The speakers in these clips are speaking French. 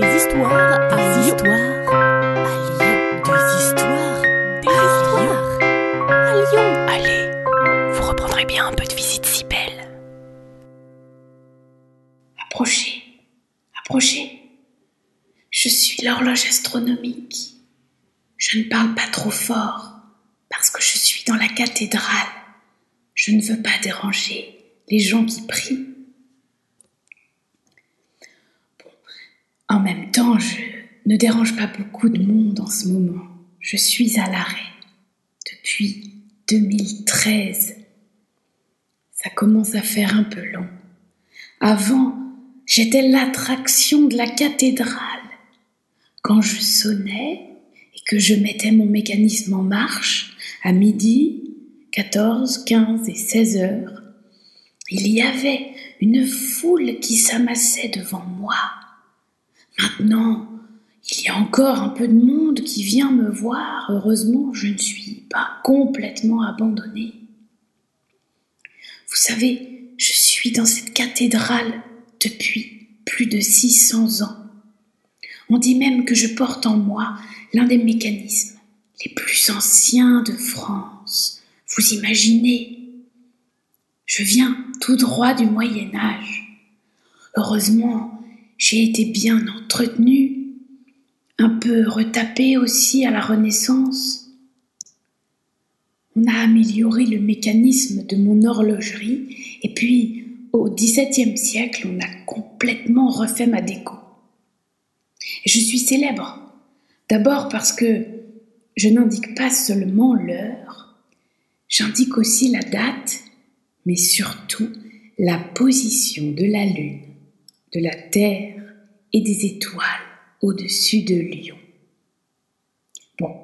Des histoires à Lyon. À Lyon. Des histoires. Des histoires. À Lyon. Allez, vous reprendrez bien un peu de visite si belle. Approchez, approchez. Je suis l'horloge astronomique. Je ne parle pas trop fort parce que je suis dans la cathédrale. Je ne veux pas déranger les gens qui prient. En même temps, je ne dérange pas beaucoup de monde en ce moment. Je suis à l'arrêt depuis 2013. Ça commence à faire un peu long. Avant, j'étais l'attraction de la cathédrale. Quand je sonnais et que je mettais mon mécanisme en marche, à midi, 14, 15 et 16 heures, il y avait une foule qui s'amassait devant moi Maintenant, il y a encore un peu de monde qui vient me voir. Heureusement, je ne suis pas complètement abandonnée. Vous savez, je suis dans cette cathédrale depuis plus de 600 ans. On dit même que je porte en moi l'un des mécanismes les plus anciens de France. Vous imaginez Je viens tout droit du Moyen Âge. Heureusement, j'ai été bien entretenue, un peu retapée aussi à la Renaissance. On a amélioré le mécanisme de mon horlogerie et puis au XVIIe siècle, on a complètement refait ma déco. Je suis célèbre, d'abord parce que je n'indique pas seulement l'heure, j'indique aussi la date, mais surtout la position de la Lune de la terre et des étoiles au-dessus de Lyon. Bon,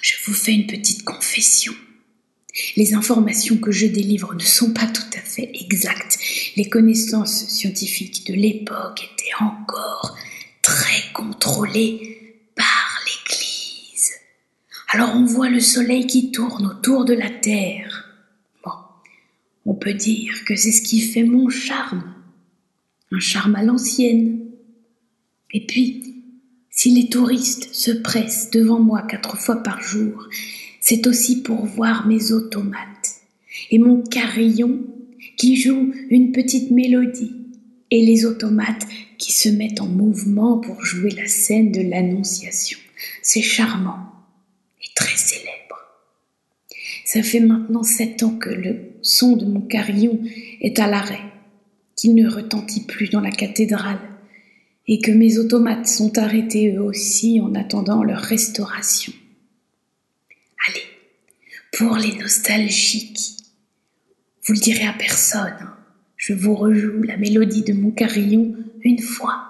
je vous fais une petite confession. Les informations que je délivre ne sont pas tout à fait exactes. Les connaissances scientifiques de l'époque étaient encore très contrôlées par l'Église. Alors on voit le soleil qui tourne autour de la Terre. Bon, on peut dire que c'est ce qui fait mon charme un charme à l'ancienne. Et puis, si les touristes se pressent devant moi quatre fois par jour, c'est aussi pour voir mes automates et mon carillon qui joue une petite mélodie et les automates qui se mettent en mouvement pour jouer la scène de l'Annonciation. C'est charmant et très célèbre. Ça fait maintenant sept ans que le son de mon carillon est à l'arrêt qu'il ne retentit plus dans la cathédrale, et que mes automates sont arrêtés eux aussi en attendant leur restauration. Allez, pour les nostalgiques, vous le direz à personne, hein. je vous rejoue la mélodie de mon carillon une fois.